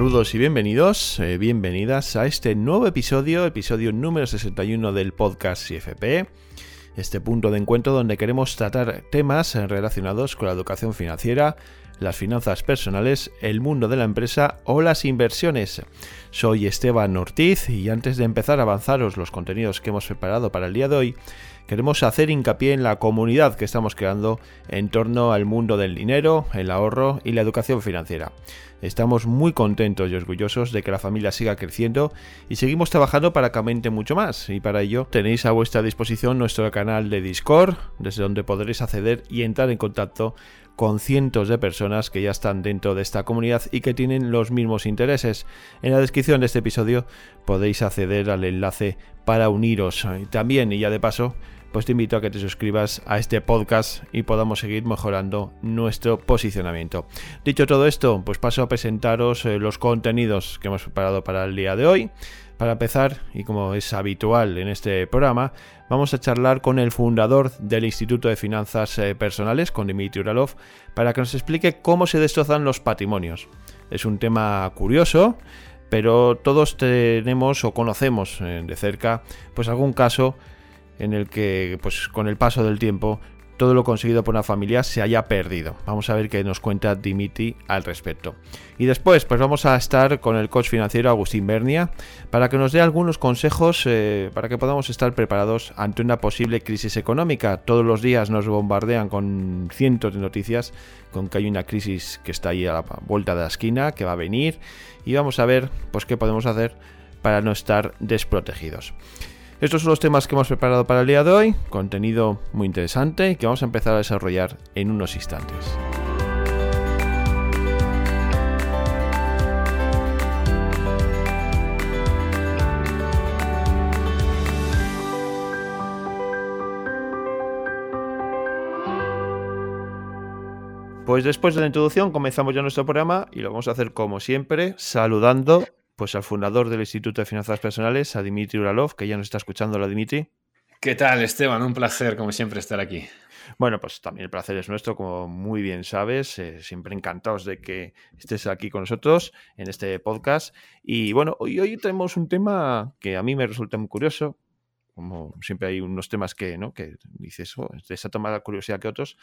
Saludos y bienvenidos, eh, bienvenidas a este nuevo episodio, episodio número 61 del podcast CFP, este punto de encuentro donde queremos tratar temas relacionados con la educación financiera, las finanzas personales, el mundo de la empresa o las inversiones. Soy Esteban Ortiz y antes de empezar a avanzaros los contenidos que hemos preparado para el día de hoy, queremos hacer hincapié en la comunidad que estamos creando en torno al mundo del dinero, el ahorro y la educación financiera. Estamos muy contentos y orgullosos de que la familia siga creciendo y seguimos trabajando para que aumente mucho más. Y para ello tenéis a vuestra disposición nuestro canal de Discord, desde donde podréis acceder y entrar en contacto con cientos de personas que ya están dentro de esta comunidad y que tienen los mismos intereses. En la descripción de este episodio podéis acceder al enlace para uniros. También, y ya de paso, pues te invito a que te suscribas a este podcast y podamos seguir mejorando nuestro posicionamiento. Dicho todo esto, pues paso a presentaros eh, los contenidos que hemos preparado para el día de hoy. Para empezar, y como es habitual en este programa, vamos a charlar con el fundador del Instituto de Finanzas eh, Personales, con Dimitri Uralov, para que nos explique cómo se destrozan los patrimonios. Es un tema curioso, pero todos tenemos o conocemos eh, de cerca pues algún caso en el que pues con el paso del tiempo todo lo conseguido por una familia se haya perdido. Vamos a ver qué nos cuenta Dimitri al respecto. Y después, pues vamos a estar con el coach financiero Agustín Bernia para que nos dé algunos consejos eh, para que podamos estar preparados ante una posible crisis económica. Todos los días nos bombardean con cientos de noticias con que hay una crisis que está ahí a la vuelta de la esquina, que va a venir y vamos a ver pues qué podemos hacer para no estar desprotegidos. Estos son los temas que hemos preparado para el día de hoy, contenido muy interesante que vamos a empezar a desarrollar en unos instantes. Pues después de la introducción comenzamos ya nuestro programa y lo vamos a hacer como siempre saludando pues al fundador del Instituto de Finanzas Personales, a Dimitri Uralov, que ya nos está escuchando. la Dimitri. ¿Qué tal, Esteban? Un placer, como siempre, estar aquí. Bueno, pues también el placer es nuestro, como muy bien sabes. Eh, siempre encantados de que estés aquí con nosotros en este podcast. Y bueno, hoy, hoy tenemos un tema que a mí me resulta muy curioso. Como siempre hay unos temas que, ¿no? que dices, oh, de esa toma de curiosidad que otros.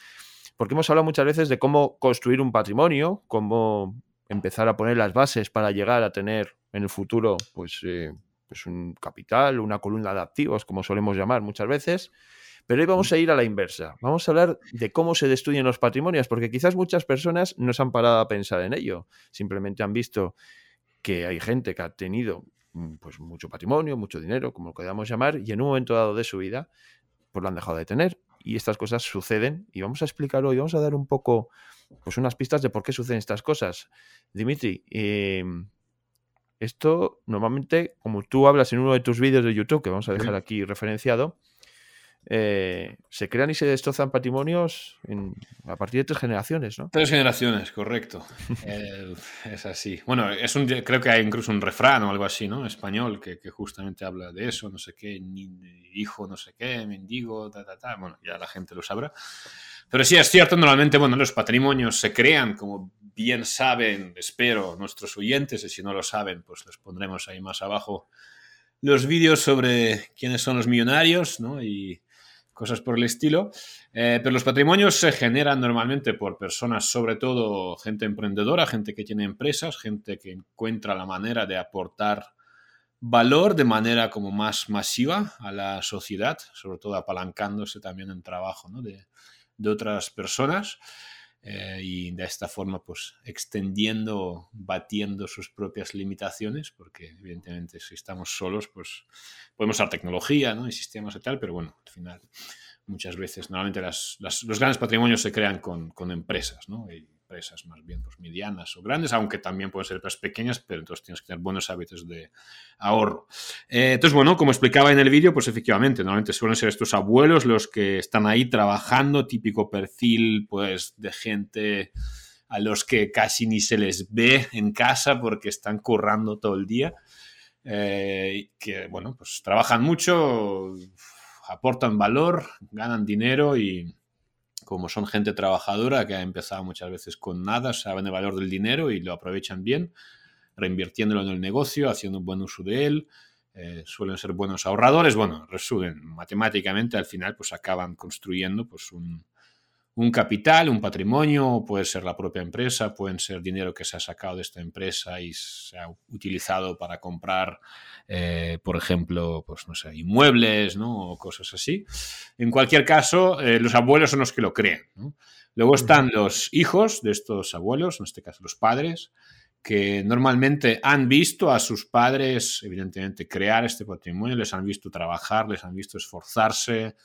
Porque hemos hablado muchas veces de cómo construir un patrimonio, cómo empezar a poner las bases para llegar a tener en el futuro, pues, eh, pues un capital, una columna de activos, como solemos llamar muchas veces. Pero hoy vamos a ir a la inversa. Vamos a hablar de cómo se destruyen los patrimonios, porque quizás muchas personas no se han parado a pensar en ello. Simplemente han visto que hay gente que ha tenido mm, pues, mucho patrimonio, mucho dinero, como lo queramos llamar, y en un momento dado de su vida, pues lo han dejado de tener. Y estas cosas suceden, y vamos a explicarlo y vamos a dar un poco, pues unas pistas de por qué suceden estas cosas. Dimitri, eh, esto normalmente, como tú hablas en uno de tus vídeos de YouTube, que vamos a dejar aquí referenciado, eh, se crean y se destrozan patrimonios a partir de tres generaciones, ¿no? Tres generaciones, correcto. Eh, es así. Bueno, es un, creo que hay incluso un refrán o algo así, ¿no? Español que, justamente habla de eso, no sé qué, hijo, no sé qué, mendigo, ta, ta, ta. Bueno, ya la gente lo sabrá. Pero sí es cierto, normalmente, bueno, los patrimonios se crean, como bien saben, espero, nuestros oyentes, y si no lo saben, pues les pondremos ahí más abajo los vídeos sobre quiénes son los millonarios, ¿no? Y cosas por el estilo. Eh, pero los patrimonios se generan normalmente por personas, sobre todo gente emprendedora, gente que tiene empresas, gente que encuentra la manera de aportar valor de manera como más masiva a la sociedad, sobre todo apalancándose también en trabajo ¿no? de, de otras personas eh, y de esta forma pues extendiendo, batiendo sus propias limitaciones, porque evidentemente si estamos solos pues podemos usar tecnología ¿no? y sistemas y tal, pero bueno, al final muchas veces, normalmente las, los grandes patrimonios se crean con, con empresas, ¿no? Empresas más bien pues, medianas o grandes, aunque también pueden ser empresas pequeñas, pero entonces tienes que tener buenos hábitos de ahorro. Eh, entonces, bueno, como explicaba en el vídeo, pues efectivamente, normalmente suelen ser estos abuelos los que están ahí trabajando, típico perfil pues de gente a los que casi ni se les ve en casa porque están currando todo el día. Eh, que, bueno, pues trabajan mucho, aportan valor, ganan dinero y, como son gente trabajadora que ha empezado muchas veces con nada, saben el valor del dinero y lo aprovechan bien, reinvirtiéndolo en el negocio, haciendo un buen uso de él, eh, suelen ser buenos ahorradores, bueno, resumen, matemáticamente al final pues acaban construyendo pues un, un capital, un patrimonio, puede ser la propia empresa, pueden ser dinero que se ha sacado de esta empresa y se ha utilizado para comprar, eh, por ejemplo, pues no sé, inmuebles, ¿no? O cosas así. En cualquier caso, eh, los abuelos son los que lo creen. Luego están los hijos de estos abuelos, en este caso los padres, que normalmente han visto a sus padres, evidentemente, crear este patrimonio, les han visto trabajar, les han visto esforzarse,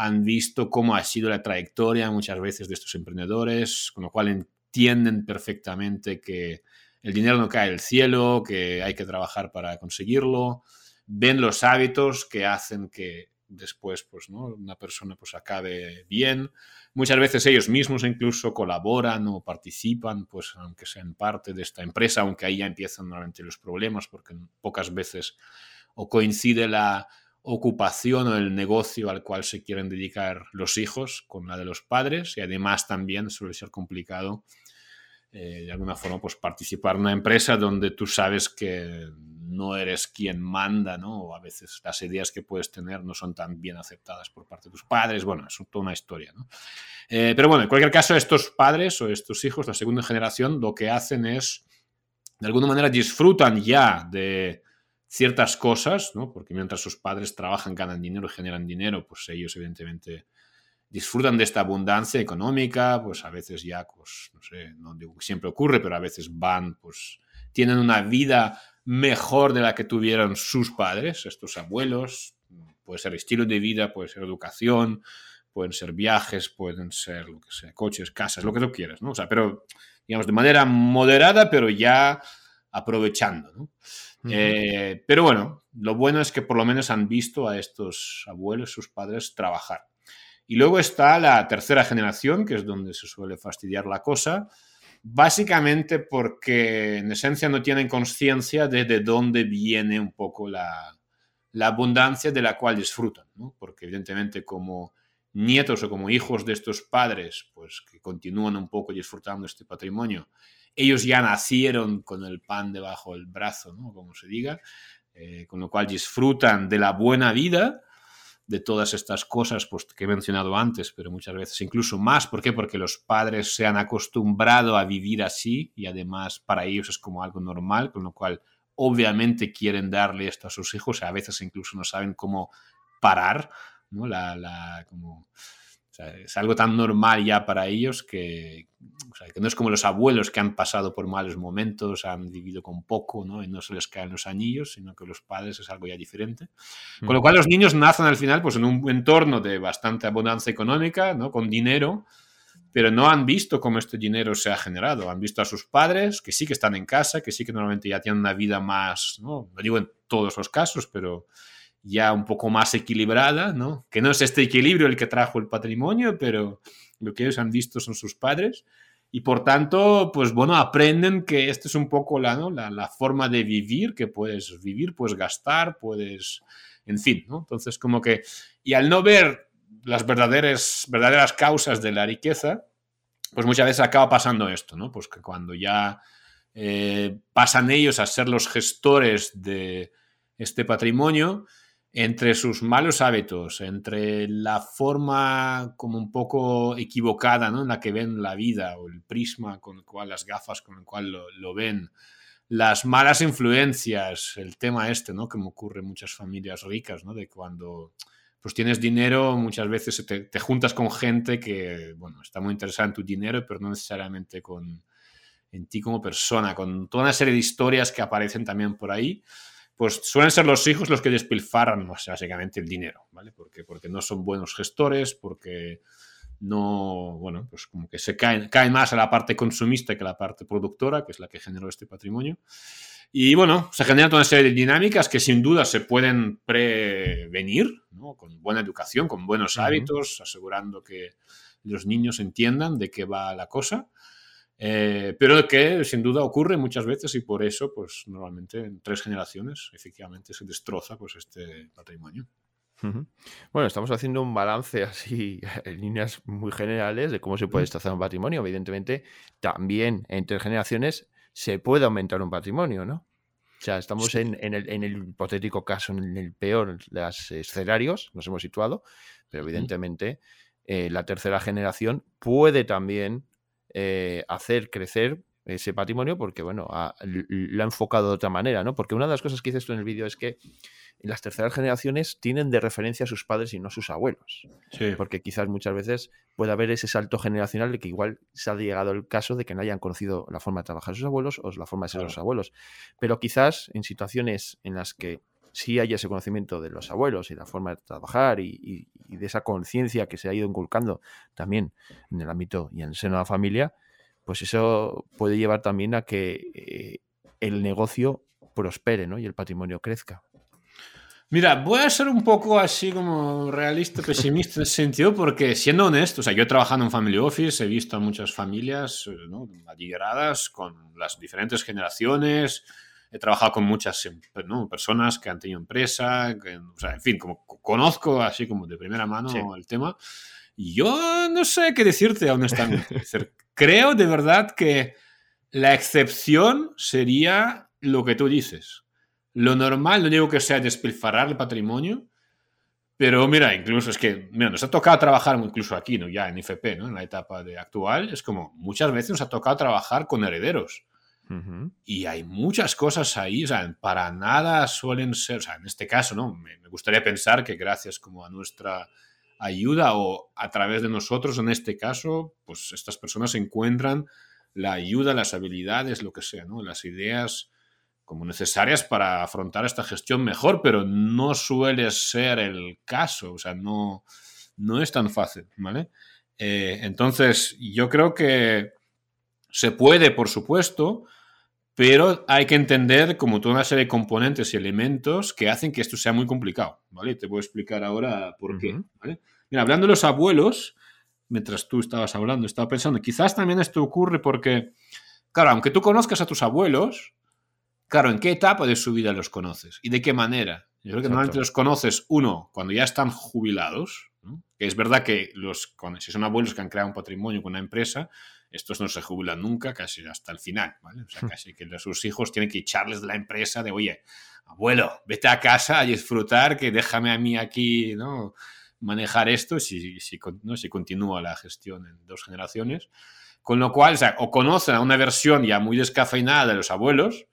han visto cómo ha sido la trayectoria muchas veces de estos emprendedores, con lo cual entienden perfectamente que el dinero no cae del cielo, que hay que trabajar para conseguirlo, ven los hábitos que hacen que después pues, ¿no? una persona pues, acabe bien. Muchas veces ellos mismos incluso colaboran o participan, pues aunque sean parte de esta empresa, aunque ahí ya empiezan normalmente los problemas, porque pocas veces o coincide la ocupación o el negocio al cual se quieren dedicar los hijos con la de los padres y además también suele ser complicado eh, de alguna forma pues participar en una empresa donde tú sabes que no eres quien manda, ¿no? O a veces las ideas que puedes tener no son tan bien aceptadas por parte de tus padres. Bueno, es toda una historia, ¿no? Eh, pero bueno, en cualquier caso, estos padres o estos hijos, la segunda generación, lo que hacen es, de alguna manera, disfrutan ya de ciertas cosas, ¿no? Porque mientras sus padres trabajan, ganan dinero, generan dinero, pues ellos evidentemente disfrutan de esta abundancia económica, pues a veces ya, pues, no sé, no digo que siempre ocurre, pero a veces van, pues, tienen una vida mejor de la que tuvieron sus padres, estos abuelos, puede ser estilo de vida, puede ser educación, pueden ser viajes, pueden ser coches, casas, lo que tú quieras, ¿no? O sea, pero, digamos, de manera moderada, pero ya aprovechando, ¿no? Eh, pero bueno, lo bueno es que por lo menos han visto a estos abuelos, sus padres, trabajar. Y luego está la tercera generación, que es donde se suele fastidiar la cosa, básicamente porque en esencia no tienen conciencia de, de dónde viene un poco la, la abundancia de la cual disfrutan, porque evidentemente como nietos o como hijos de estos padres, pues que continúan un poco disfrutando este patrimonio, ellos ya nacieron con el pan debajo del brazo, ¿no? como se diga, eh, con lo cual disfrutan de la buena vida, de todas estas cosas pues, que he mencionado antes, pero muchas veces incluso más. ¿Por qué? Porque los padres se han acostumbrado a vivir así y además para ellos es como algo normal, con lo cual obviamente quieren darle esto a sus hijos, a veces incluso no saben cómo parar, ¿no? Es algo tan normal ya para ellos que, que no es como los abuelos que han pasado por malos momentos, han vivido con poco ¿no? y no se les caen los anillos, sino que los padres es algo ya diferente. Con lo cual los niños nacen al final pues, en un entorno de bastante abundancia económica, ¿no? con dinero, pero no han visto cómo este dinero se ha generado. Han visto a sus padres, que sí que están en casa, que sí que normalmente ya tienen una vida más, no, no digo en todos los casos, pero ya un poco más equilibrada, ¿no? Que no es este equilibrio el que trajo el patrimonio, pero lo que ellos han visto son sus padres. Y por tanto, pues bueno, aprenden que esto es un poco la, ¿no? la, la forma de vivir, que puedes vivir, puedes gastar, puedes, en fin, ¿no? Entonces, como que, y al no ver las verdaderas, verdaderas causas de la riqueza, pues muchas veces acaba pasando esto, ¿no? Pues que cuando ya eh, pasan ellos a ser los gestores de este patrimonio, entre sus malos hábitos, entre la forma como un poco equivocada ¿no? en la que ven la vida o el prisma con el cual, las gafas con el cual lo, ven, las malas influencias, el tema este, ¿no? Me ocurre en muchas familias ricas, ¿no? De cuando pues tienes dinero, muchas veces te, te, juntas con gente que, bueno, está muy interesada en tu dinero, pero no necesariamente con, en ti como persona, con toda una serie de historias que aparecen también por ahí pues suelen ser los hijos los que despilfarran básicamente el dinero, ¿vale? Porque, porque no son buenos gestores, porque no, bueno, pues como que se caen, caen más a la parte consumista que a la parte productora, que es la que generó este patrimonio. Y bueno, se generan toda una serie de dinámicas que sin duda se pueden prevenir, ¿no? Con buena educación, con buenos hábitos, asegurando que los niños entiendan de qué va la cosa. Eh, pero que sin duda ocurre muchas veces y por eso, pues normalmente en tres generaciones efectivamente se destroza pues este patrimonio. Bueno, estamos haciendo un balance así en líneas muy generales de cómo se puede destrozar un patrimonio. Evidentemente, también entre generaciones se puede aumentar un patrimonio, ¿no? O sea, estamos en, el, hipotético caso, en el peor de los escenarios, nos hemos situado, pero evidentemente eh, la tercera generación puede también eh, hacer crecer ese patrimonio porque, bueno, lo ha enfocado de otra manera, ¿no? Porque una de las cosas que dices tú en el vídeo es que las terceras generaciones tienen de referencia a sus padres y no a sus abuelos. Porque quizás muchas veces puede haber ese salto generacional de que igual se ha llegado el caso de que no hayan conocido la forma de trabajar sus abuelos o la forma de ser sus abuelos. Pero quizás en situaciones en las que sí haya ese conocimiento de los abuelos y la forma de trabajar y, de esa conciencia que se ha ido inculcando también en el ámbito y en el seno de la familia, pues eso puede llevar también a que eh, el negocio prospere ¿no? y el patrimonio crezca. Mira, voy a ser un poco así como realista, pesimista en ese sentido, porque siendo honesto, o sea, yo he trabajado en Family Office, he visto a muchas familias eh, ¿no? con las diferentes generaciones, he trabajado con muchas em, personas que han tenido empresa, o sea, en fin, como conozco así como de primera mano el tema. Y yo no sé qué decirte honestamente. Creo de verdad que la excepción sería lo que tú dices lo normal, no digo que sea despilfarrar el patrimonio, pero mira, incluso es que, mira, nos ha tocado trabajar incluso aquí, ¿no? Ya en IFP, ¿no? En la etapa de actual, es como muchas veces nos ha tocado trabajar con herederos. Y hay muchas cosas ahí, o sea, para nada suelen ser, o sea, en este caso, ¿no? Me, gustaría pensar que gracias como a nuestra ayuda o a través de nosotros, en este caso, pues estas personas encuentran la ayuda, las habilidades, lo que sea, ¿no? Las ideas como necesarias para afrontar esta gestión mejor, pero no suele ser el caso, o sea, no, no es tan fácil, ¿vale? Eh, entonces, yo creo que se puede, por supuesto, pero hay que entender como toda una serie de componentes y elementos que hacen que esto sea muy complicado, ¿vale? Te voy a explicar ahora por qué, ¿vale? Mira, hablando de los abuelos, mientras tú estabas hablando, estaba pensando, quizás también esto ocurre porque, claro, aunque tú conozcas a tus abuelos, Claro, ¿en qué etapa de su vida los conoces? ¿Y de qué manera? Yo creo que normalmente los conoces, uno, cuando ya están jubilados, que es verdad que los, si son abuelos que han creado un patrimonio con una empresa, estos no se jubilan nunca, casi hasta el final, ¿vale? O sea, casi que sus hijos tienen que echarles de la empresa de, oye, abuelo, vete a casa a disfrutar, que déjame a mí aquí, ¿no? Manejar esto si, si, ¿no? si continúa la gestión en dos generaciones. Con lo cual, o, sea, o conocen a una versión ya muy descafeinada de los abuelos,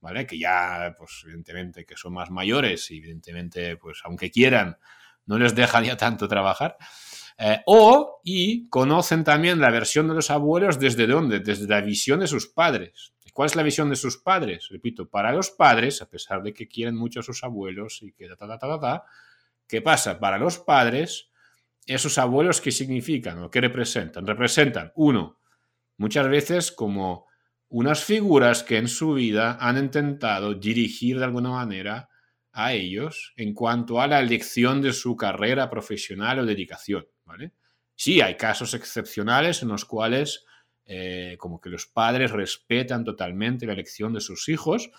¿vale? Que ya, pues evidentemente, que son más mayores y evidentemente, pues aunque quieran, no les dejan ya tanto trabajar. Eh, o, y conocen también la versión de los abuelos desde dónde? Desde la visión de sus padres. ¿Cuál es la visión de sus padres? Repito, para los padres, a pesar de que quieren mucho a sus abuelos y que ta, ta, ta, ta, ta, ¿qué pasa? Para los padres, esos abuelos, ¿qué significan o qué representan? Representan, uno, muchas veces como unas figuras que en su vida han intentado dirigir de alguna manera a ellos en cuanto a la elección de su carrera profesional o dedicación, ¿vale? Sí, hay casos excepcionales en los cuales eh, como que los padres respetan totalmente la elección de sus hijos,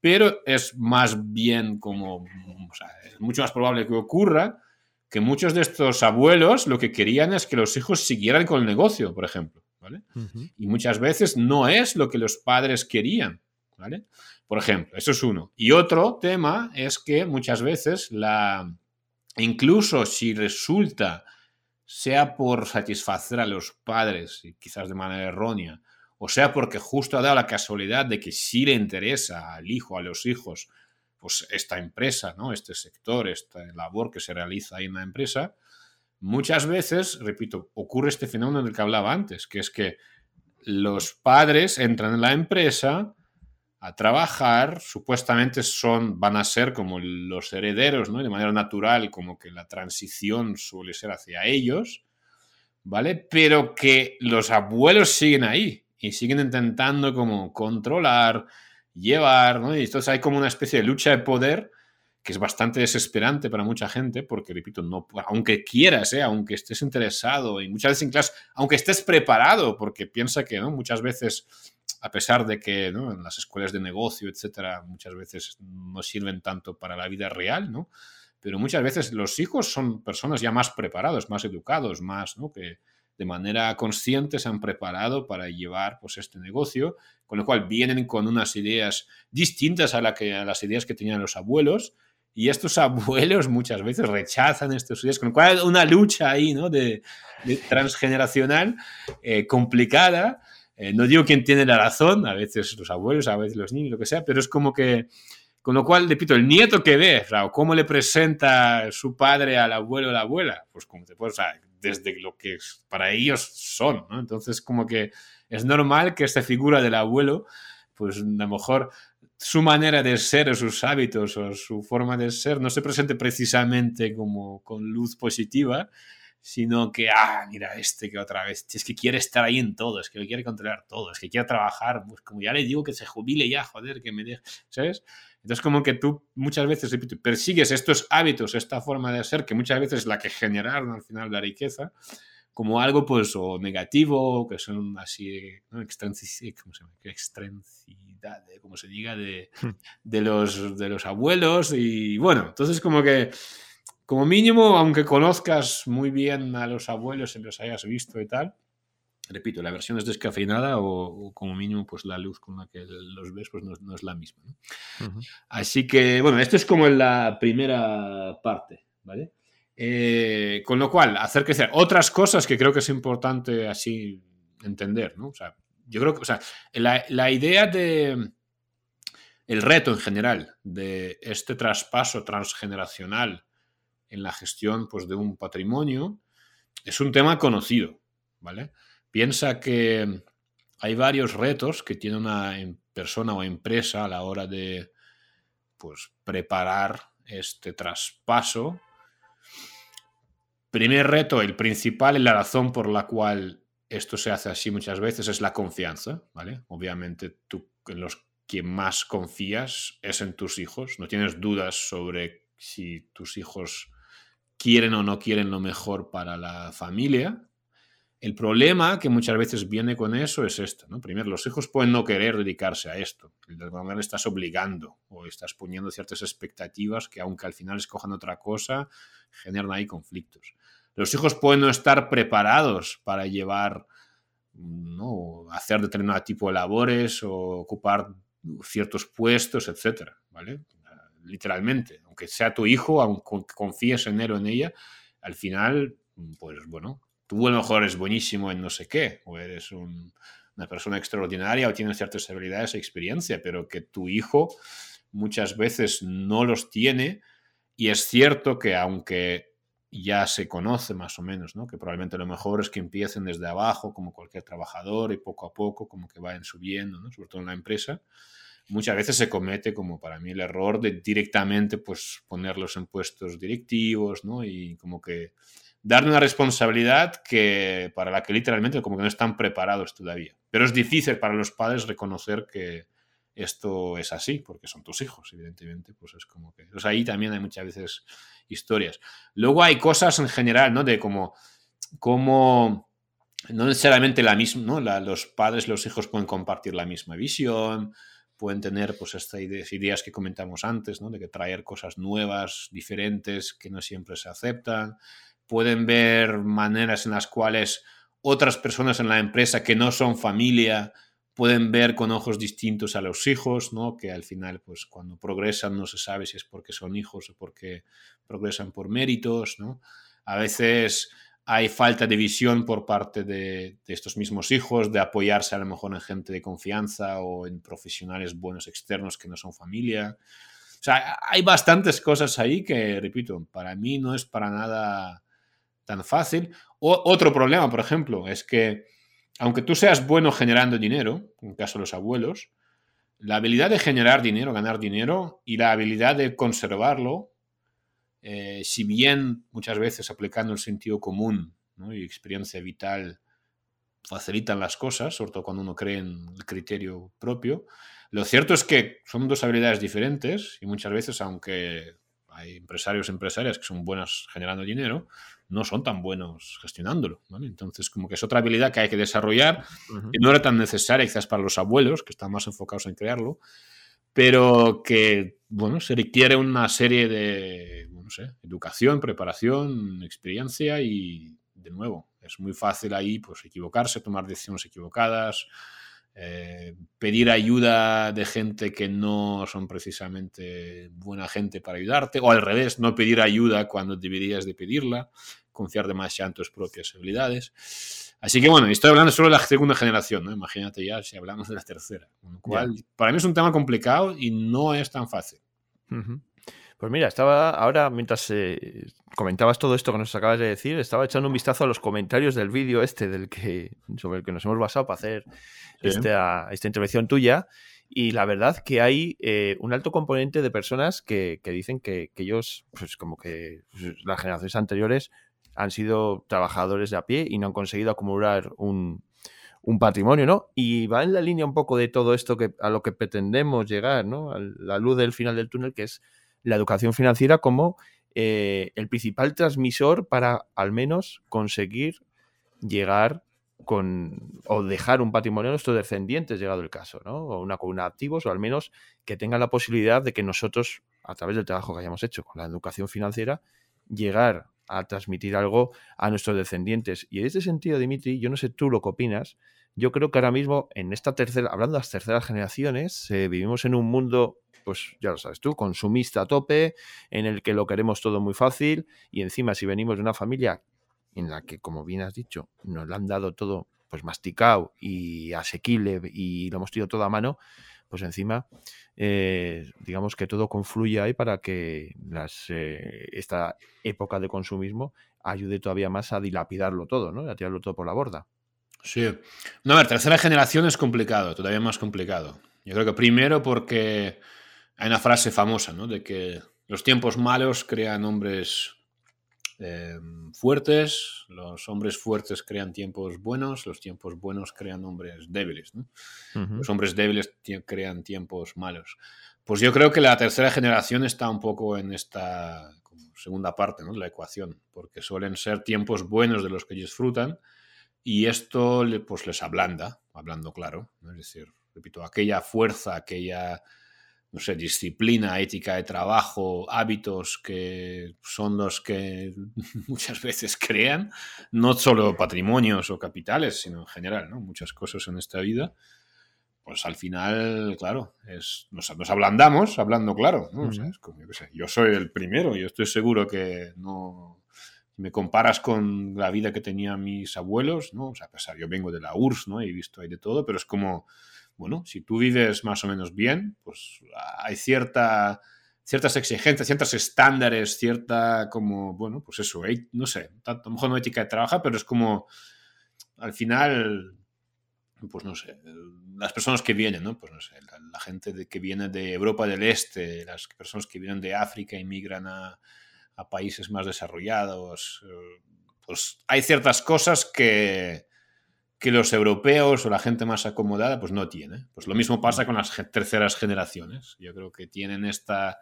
pero es más bien como, o sea, es mucho más probable que ocurra que muchos de estos abuelos lo que querían es que los hijos siguieran con el negocio, por ejemplo. Y muchas veces no es lo que los padres querían, ¿vale? Por ejemplo, eso es uno. Y otro tema es que muchas veces la incluso si resulta sea por satisfacer a los padres, quizás de manera errónea, o sea porque justo ha dado la casualidad de que sí le interesa al hijo, a los hijos, pues esta empresa, ¿no? Este sector, esta labor que se realiza ahí en la empresa, Muchas veces, repito, ocurre este fenómeno del que hablaba antes, que es que los padres entran en la empresa a trabajar, supuestamente son, van a ser como los herederos, ¿no? De manera natural, como que la transición suele ser hacia ellos, ¿vale? Pero que los abuelos siguen ahí y siguen intentando como controlar, llevar, ¿no? Y entonces hay como una especie de lucha de poder que es bastante desesperante para mucha gente, porque, repito, no, aunque quieras, ¿eh? aunque estés interesado y muchas veces en clase, aunque estés preparado, porque piensa que ¿no? muchas veces, a pesar de que en las escuelas de negocio, etcétera, muchas veces no sirven tanto para la vida real, ¿no? Pero muchas veces los hijos son personas ya más preparados, más educados, más. Que de manera consciente se han preparado para llevar pues, este negocio, con lo cual vienen con unas ideas distintas a, las ideas que tenían los abuelos, y estos abuelos muchas veces rechazan estas ideas, con lo cual una lucha ahí ¿no? de, transgeneracional eh, complicada. Eh, no digo quién tiene la razón, a veces los abuelos, a veces los niños, lo que sea, pero es como que con lo cual, repito, el nieto que ve, o cómo le presenta su padre al abuelo o la abuela, pues como te puedes, o sea, desde lo que para ellos son. Entonces, como que es normal que esta figura del abuelo, pues a lo mejor su manera de ser o sus hábitos o su forma de ser no se presente precisamente como con luz positiva, sino que, ah, mira, este que otra vez, es que quiere estar ahí en todo, es que lo quiere controlar todo, es que quiere trabajar, pues como ya le digo que se jubile ya, joder, que me deje, ¿sabes? Entonces, como que tú muchas veces persigues estos hábitos, esta forma de ser, que muchas veces es la que generaron al final la riqueza, como algo pues o negativo, que son así, ¿no? ¿cómo se llama? Extrencidad, como se diga, de, hmm. de, los, de los abuelos. Y bueno, entonces como que, como mínimo, aunque conozcas muy bien a los abuelos, siempre los hayas visto y tal, repito, la versión es descafeinada o, como mínimo pues la luz con la que los ves pues no, es la misma. Así que, bueno, esto es como en la primera parte, ¿vale? Eh, con lo cual, hacer crecer otras cosas que creo que es importante así entender, ¿no? O sea, yo creo que, o sea, la, la idea de el reto en general de este traspaso transgeneracional en la gestión pues, de un patrimonio es un tema conocido, ¿vale? Piensa que hay varios retos que tiene una em, persona o empresa a la hora de pues, preparar este traspaso. Primer reto, el principal y la razón por la cual esto se hace así muchas veces es la confianza, ¿vale? Obviamente tú en los que más confías es en tus hijos, no tienes dudas sobre si tus hijos quieren o no quieren lo mejor para la familia, el problema que muchas veces viene con eso es esto, ¿no? Primero, los hijos pueden no querer dedicarse a esto. De alguna manera estás obligando o estás poniendo ciertas expectativas que aunque al final escojan otra cosa, generan ahí conflictos. Los hijos pueden no estar preparados para llevar, ¿no? hacer determinado tipo de labores o ocupar ciertos puestos, etcétera, ¿vale? Literalmente, aunque sea tu hijo, aunque confíes en él o en ella, al final, pues bueno, tú a lo mejor eres buenísimo en no sé qué, o eres una persona extraordinaria o tienes ciertas habilidades e experiencia, pero que tu hijo muchas veces no los tiene y es cierto que aunque ya se conoce más o menos, ¿no? que probablemente lo mejor es que empiecen desde abajo como cualquier trabajador y poco a poco como que vayan subiendo, ¿no? sobre todo en la empresa, muchas veces se comete como para mí el error de directamente pues ponerlos en puestos directivos ¿no? y como que darle una responsabilidad que, para la que literalmente como que no están preparados todavía. Pero es difícil para los padres reconocer que esto es así, porque son tus hijos, evidentemente, pues es como que... Pues ahí también hay muchas veces historias. Luego hay cosas en general, ¿no? De como, como no necesariamente la misma, ¿no? los padres, los hijos pueden compartir la misma visión, pueden tener pues estas ideas, que comentamos antes, ¿no? De que traer cosas nuevas, diferentes, que no siempre se aceptan pueden ver maneras en las cuales otras personas en la empresa que no son familia pueden ver con ojos distintos a los hijos, ¿no? Que al final, pues cuando progresan no se sabe si es porque son hijos o porque progresan por méritos, ¿no? A veces hay falta de visión por parte de, estos mismos hijos, de apoyarse a lo mejor en gente de confianza o en profesionales buenos externos que no son familia. O sea, hay bastantes cosas ahí que, repito, para mí no es para nada tan fácil. O, otro problema, por ejemplo, es que aunque tú seas bueno generando dinero, en caso de los abuelos, la habilidad de generar dinero, ganar dinero y la habilidad de conservarlo, eh, si bien muchas veces aplicando el sentido común y experiencia vital facilitan las cosas, sobre todo cuando uno cree en el criterio propio, lo cierto es que son dos habilidades diferentes y muchas veces, aunque hay empresarios y empresarias que son buenas generando dinero, no son tan buenos gestionándolo. Entonces, como que es otra habilidad que hay que desarrollar, y no era tan necesaria quizás para los abuelos, que están más enfocados en crearlo, pero que, bueno, se requiere una serie de, no sé, educación, preparación, experiencia y, de nuevo, Es muy fácil ahí pues, equivocarse, tomar decisiones equivocadas, eh, pedir ayuda de gente que no son precisamente buena gente para ayudarte, o al revés, no pedir ayuda cuando deberías de pedirla, confiar demasiado en tus propias habilidades. Así que bueno, estoy hablando solo de la segunda generación, ¿no? imagínate ya si hablamos de la tercera, cual para mí es un tema complicado y no es tan fácil. Pues mira, estaba ahora, mientras eh, comentabas todo esto que nos acabas de decir, estaba echando un vistazo a los comentarios del vídeo este del que, sobre el que nos hemos basado para hacer esta, intervención tuya. Y la verdad que hay eh, un alto componente de personas que, dicen que, ellos, pues como que pues, las generaciones anteriores han sido trabajadores de a pie y no han conseguido acumular un, patrimonio, ¿no? Y va en la línea un poco de todo esto que a lo que pretendemos llegar, ¿no? A la luz del final del túnel, que es la educación financiera como eh, el principal transmisor para al menos conseguir llegar con o dejar un patrimonio a nuestros descendientes, llegado el caso, ¿no? O una columna de activos, o al menos que tengan la posibilidad de que nosotros, a través del trabajo que hayamos hecho con la educación financiera, llegar a transmitir algo a nuestros descendientes. Y en este sentido, Dimitri, yo no sé tú lo que opinas, yo creo que ahora mismo, en esta tercera, hablando de las terceras generaciones, eh, vivimos en un mundo pues ya lo sabes tú, consumista a tope, en el que lo queremos todo muy fácil y encima si venimos de una familia en la que, como bien has dicho, nos lo han dado todo pues masticado y asequible y lo hemos tenido todo a mano, pues encima, eh, digamos que todo confluye ahí para que eh, esta época de consumismo ayude todavía más a dilapidarlo todo, ¿no? A tirarlo todo por la borda. Sí. No, a ver, tercera generación es complicado, todavía más complicado. Yo creo que primero porque hay una frase famosa, ¿no? De que los tiempos malos crean hombres eh, fuertes, los hombres fuertes crean tiempos buenos, los tiempos buenos crean hombres débiles, ¿no? Los hombres débiles crean tiempos malos. Pues yo creo que la tercera generación está un poco en esta segunda parte ¿no? de la ecuación, porque suelen ser tiempos buenos de los que disfrutan y esto pues, les ablanda, hablando claro, es decir, repito, aquella fuerza, aquella no sé, disciplina, ética de trabajo, hábitos que son los que muchas veces crean, no solo patrimonios o capitales, sino en general, ¿no? Muchas cosas en esta vida, pues al final, claro, es, nos, ablandamos hablando claro, ¿no? O sea, es como, yo, sé, yo soy el primero, yo estoy seguro que no... Me comparas con la vida que tenían mis abuelos, ¿no? O sea, a pesar, yo vengo de la URSS, ¿no? He visto ahí de todo, pero es como bueno, si tú vives más o menos bien, pues hay cierta, ciertas exigencias, ciertos estándares, cierta como, bueno, pues eso, no sé, a lo mejor no ética de trabajo, pero es como, al final, pues no sé, las personas que vienen, ¿no? Pues no sé, la, gente que viene de Europa del Este, las personas que vienen de África y migran a, a países más desarrollados, eh, pues hay ciertas cosas que que los europeos o la gente más acomodada pues no tiene. Pues lo mismo pasa con las terceras generaciones. Yo creo que tienen esta...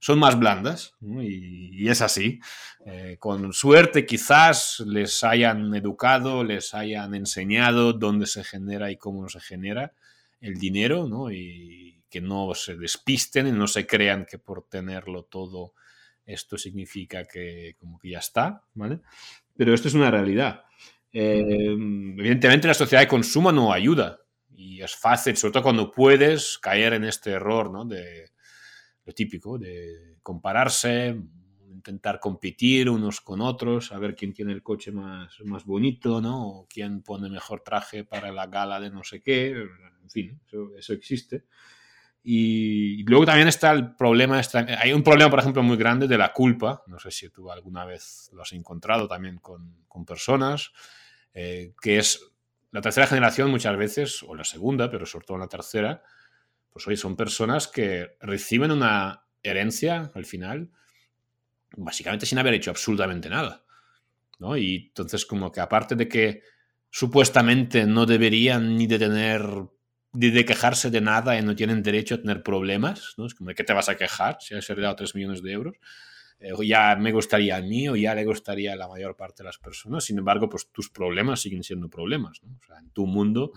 son más blandas y, es así. Eh, con suerte quizás les hayan educado, les hayan enseñado dónde se genera y cómo se genera el dinero ¿no? y que no se despisten y no se crean que por tenerlo todo esto significa que como que ya está, ¿vale? Pero esto es una realidad. Eh, evidentemente la sociedad de consumo no ayuda y es fácil, sobre todo cuando puedes caer en este error ¿no? de lo típico, de compararse, intentar competir unos con otros, a ver quién tiene el coche más, más bonito, ¿no? O quién pone mejor traje para la gala de no sé qué, en fin, eso, existe. Y luego también está el problema, hay un problema, por ejemplo, muy grande de la culpa, no sé si tú alguna vez lo has encontrado también con, con personas, eh, que es la tercera generación muchas veces, o la segunda, pero sobre todo la tercera, pues hoy son personas que reciben una herencia al final, básicamente sin haber hecho absolutamente nada. ¿no? Y entonces como que aparte de que supuestamente no deberían ni de tener, ni de quejarse de nada y no tienen derecho a tener problemas, ¿no? Es como de qué te vas a quejar si has heredado 3 millones de euros, eh, ya me gustaría a mí o ya le gustaría a la mayor parte de las personas. Sin embargo, pues tus problemas siguen siendo problemas. ¿no? O sea, en tu mundo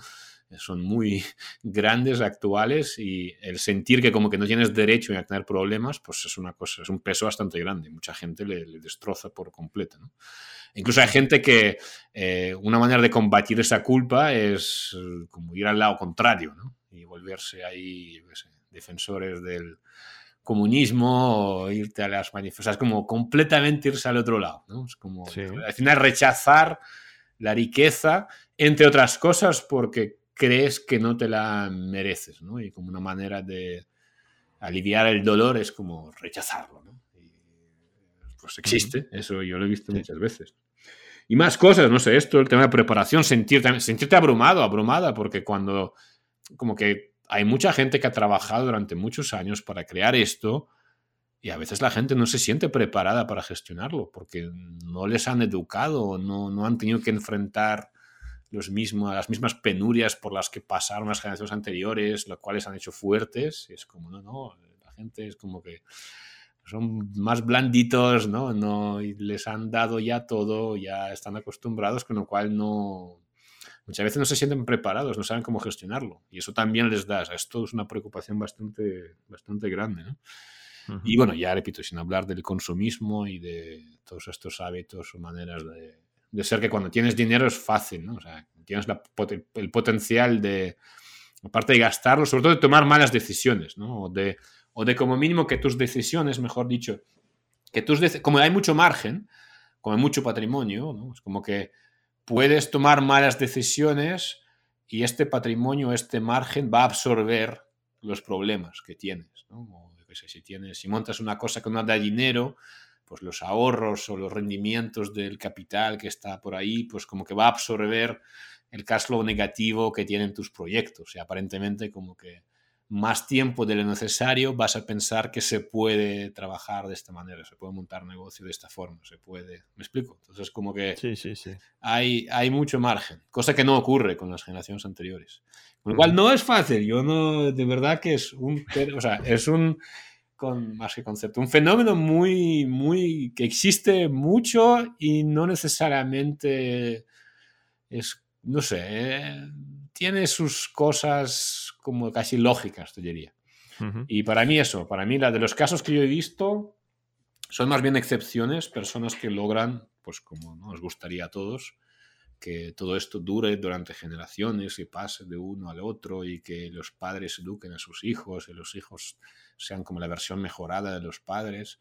son muy grandes, actuales, y el sentir que como que no tienes derecho a tener problemas, pues es una cosa, es un peso bastante grande. Mucha gente le, destroza por completo. ¿no? Incluso hay gente que eh, una manera de combatir esa culpa es eh, como ir al lado contrario, ¿no? Y volverse ahí, defensores del comunismo o irte a las manifestaciones, como completamente irse al otro lado, ¿no? Es como al final rechazar la riqueza, entre otras cosas, porque crees que no te la mereces, ¿no? Y como una manera de aliviar el dolor es como rechazarlo, ¿no? pues existe, eso yo lo he visto muchas veces. Y más cosas, no sé, esto, el tema de preparación, sentirte, sentirte abrumado, abrumada, porque cuando como que hay mucha gente que ha trabajado durante muchos años para crear esto y a veces la gente no se siente preparada para gestionarlo porque no les han educado, no, no han tenido que enfrentar los mismos, las mismas penurias por las que pasaron las generaciones anteriores, lo cuales han hecho fuertes. Y es como, no, no, la gente es como que son más blanditos, ¿no? no les han dado ya todo, ya están acostumbrados, con lo cual no, muchas veces no se sienten preparados, no saben cómo gestionarlo. Y eso también les da, esto es una preocupación bastante, bastante grande. ¿no? Y bueno, ya repito, sin hablar del consumismo y de todos estos hábitos o maneras de, de ser que cuando tienes dinero es fácil, ¿no? O sea, tienes el potencial de, aparte de gastarlo, sobre todo de tomar malas decisiones, ¿no? O de, o de como mínimo que tus decisiones, mejor dicho, que tus como hay mucho margen, como hay mucho patrimonio, ¿no? Es como que puedes tomar malas decisiones y este patrimonio, este margen va a absorber los problemas que tienes, ¿no? O, si tienes, si montas una cosa que no da dinero, pues los ahorros o los rendimientos del capital que está por ahí, pues como que va a absorber el cash flow negativo que tienen tus proyectos. O aparentemente como que más tiempo de lo necesario vas a pensar que se puede trabajar de esta manera, se puede montar negocio de esta forma, se puede... ¿Me explico? Entonces como que sí, sí, sí. Hay, hay mucho margen, cosa que no ocurre con las generaciones anteriores. Con lo cual no es fácil, yo no, de verdad que es un... O sea, es un con más que concepto. Un fenómeno muy, muy, que existe mucho y no necesariamente es, no sé, eh, tiene sus cosas como casi lógicas, te diría. Y para mí eso, para mí la de los casos que yo he visto son más bien excepciones, personas que logran, pues como nos gustaría a todos, que todo esto dure durante generaciones y pase de uno al otro y que los padres eduquen a sus hijos y los hijos sean como la versión mejorada de los padres.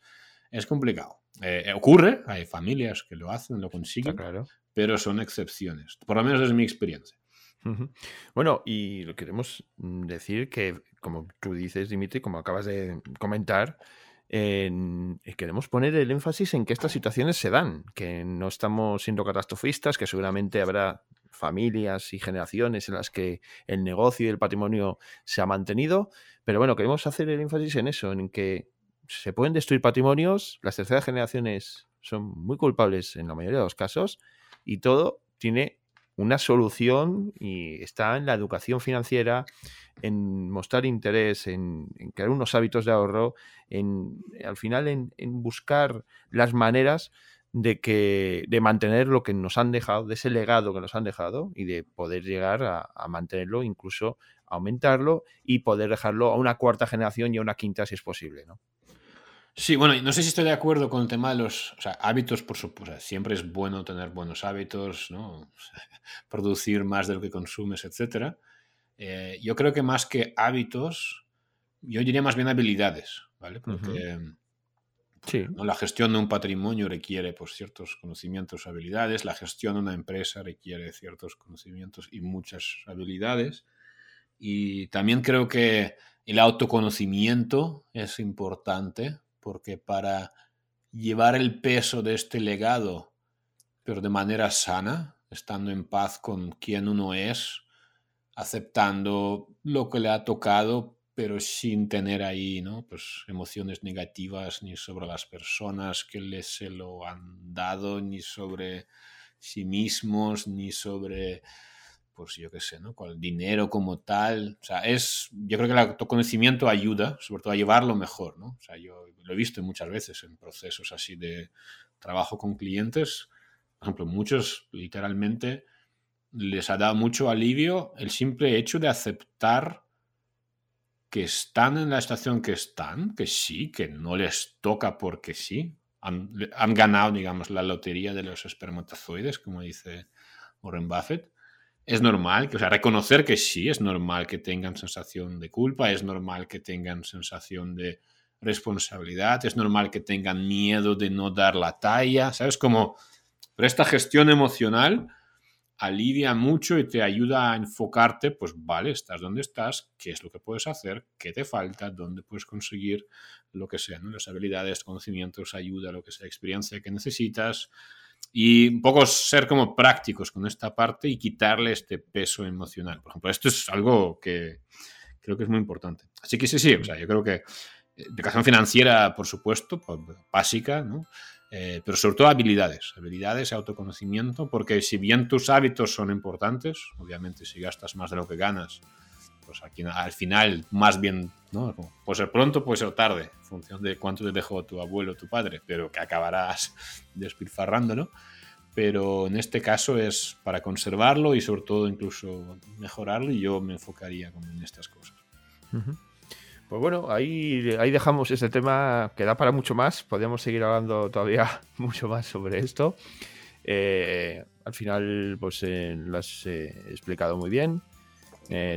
Es complicado. Eh, ocurre, hay familias que lo hacen, lo consiguen, claro. pero son excepciones. Por lo menos es mi experiencia. Bueno, y queremos decir que, como tú dices, Dimitri, como acabas de comentar, queremos poner el énfasis en que estas situaciones se dan, que no estamos siendo catastrofistas, que seguramente habrá familias y generaciones en las que el negocio y el patrimonio se ha mantenido, pero bueno, queremos hacer el énfasis en eso, en que se pueden destruir patrimonios, las terceras generaciones son muy culpables en la mayoría de los casos y todo tiene una solución y está en la educación financiera, en mostrar interés, en, crear unos hábitos de ahorro, en al final en, buscar las maneras de que de mantener lo que nos han dejado, de ese legado que nos han dejado y de poder llegar a, a mantenerlo, incluso aumentarlo y poder dejarlo a una cuarta generación y a una quinta si es posible, ¿no? Sí, bueno, no sé si estoy de acuerdo con el tema de los hábitos, por supuesto. Siempre es bueno tener buenos hábitos, ¿no? producir más de lo que consumes, etc. Eh, yo creo que más que hábitos, yo diría más bien habilidades, ¿vale? Porque la gestión de un patrimonio requiere pues, ciertos conocimientos, habilidades. La gestión de una empresa requiere ciertos conocimientos y muchas habilidades. Y también creo que el autoconocimiento es importante porque para llevar el peso de este legado, pero de manera sana, estando en paz con quien uno es, aceptando lo que le ha tocado, pero sin tener ahí ¿no? pues emociones negativas ni sobre las personas que les se lo han dado, ni sobre sí mismos, ni sobre pues yo qué sé, ¿no? Con el dinero como tal. O sea, es, yo creo que el autoconocimiento ayuda, sobre todo a llevarlo mejor, ¿no? O sea, yo lo he visto muchas veces en procesos así de trabajo con clientes. Por ejemplo, muchos literalmente les ha dado mucho alivio el simple hecho de aceptar que están en la estación que están, que sí, que no les toca porque sí. Han, ganado, digamos, la lotería de los espermatozoides, como dice Warren Buffett. Es normal, que, o sea, reconocer que sí, es normal que tengan sensación de culpa, es normal que tengan sensación de responsabilidad, es normal que tengan miedo de no dar la talla, ¿sabes? Como, pero esta gestión emocional alivia mucho y te ayuda a enfocarte, pues vale, estás donde estás, qué es lo que puedes hacer, qué te falta, dónde puedes conseguir lo que sea, las habilidades, conocimientos, ayuda, lo que sea, experiencia que necesitas. Y un poco ser como prácticos con esta parte y quitarle este peso emocional. Por ejemplo, esto es algo que creo que es muy importante. Así que sí, sí, o sea, yo creo que educación financiera, por supuesto, pues, básica, ¿no? Eh, pero sobre todo habilidades, habilidades autoconocimiento, porque si bien tus hábitos son importantes, obviamente si gastas más de lo que ganas, pues aquí, al final más bien, ¿no? puede ser pronto, puede ser tarde, en función de cuánto te dejó tu abuelo o tu padre, pero que acabarás despilfarrándolo. Pero en este caso es para conservarlo y sobre todo incluso mejorarlo y yo me enfocaría en estas cosas. Pues bueno, ahí, ahí dejamos este tema que da para mucho más. Podríamos seguir hablando todavía mucho más sobre esto. Eh, al final, pues eh, lo has eh, explicado muy bien.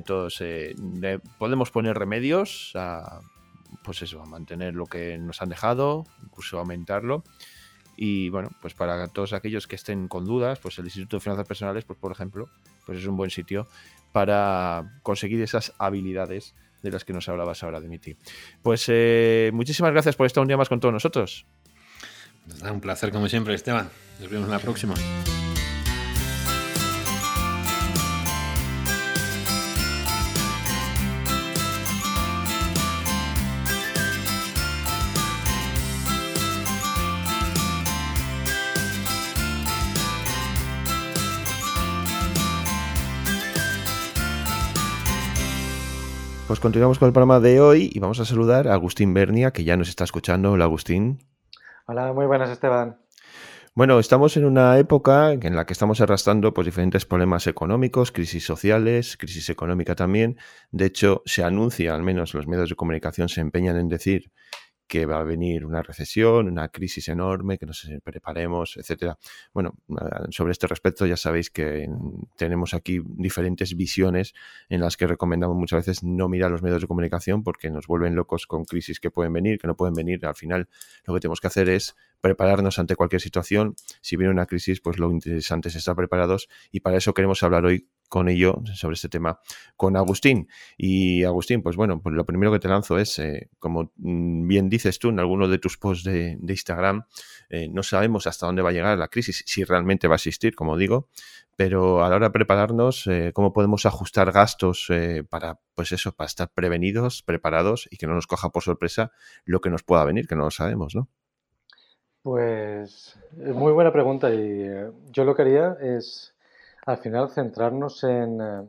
Todos podemos poner remedios a, pues eso, a mantener lo que nos han dejado, incluso aumentarlo. Y bueno, pues para todos aquellos que estén con dudas, pues el Instituto de Finanzas Personales, pues por ejemplo, pues es un buen sitio para conseguir esas habilidades de las que nos hablabas ahora, Dimitri. Pues eh, muchísimas gracias por estar un día más con todos nosotros. Un placer como siempre, Esteban. Nos vemos en la próxima. Pues continuamos con el programa de hoy y vamos a saludar a Agustín Bernia, que ya nos está escuchando. Hola, Agustín. Hola, muy buenas, Esteban. Bueno, estamos en una época en la que estamos arrastrando pues, diferentes problemas económicos, crisis sociales, crisis económica también. De hecho, se anuncia, al menos los medios de comunicación se empeñan en decir que va a venir una recesión, una crisis enorme, que nos preparemos, etcétera. Bueno, sobre este respecto ya sabéis que tenemos aquí diferentes visiones en las que recomendamos muchas veces no mirar los medios de comunicación porque nos vuelven locos con crisis que pueden venir, que no pueden venir. Al final lo que tenemos que hacer es prepararnos ante cualquier situación. Si viene una crisis, pues lo interesante es estar preparados y para eso queremos hablar hoy con ello sobre este tema con Agustín. Y Agustín, pues bueno, pues lo primero que te lanzo es, eh, como mm, bien dices tú en alguno de tus posts de, Instagram, eh, no sabemos hasta dónde va a llegar la crisis, si realmente va a existir, como digo, pero a la hora de prepararnos, eh, ¿cómo podemos ajustar gastos para, pues eso, para estar prevenidos, preparados y que no nos coja por sorpresa lo que nos pueda venir, que no lo sabemos, ¿no? Pues muy buena pregunta y yo lo que haría es al final centrarnos en, eh,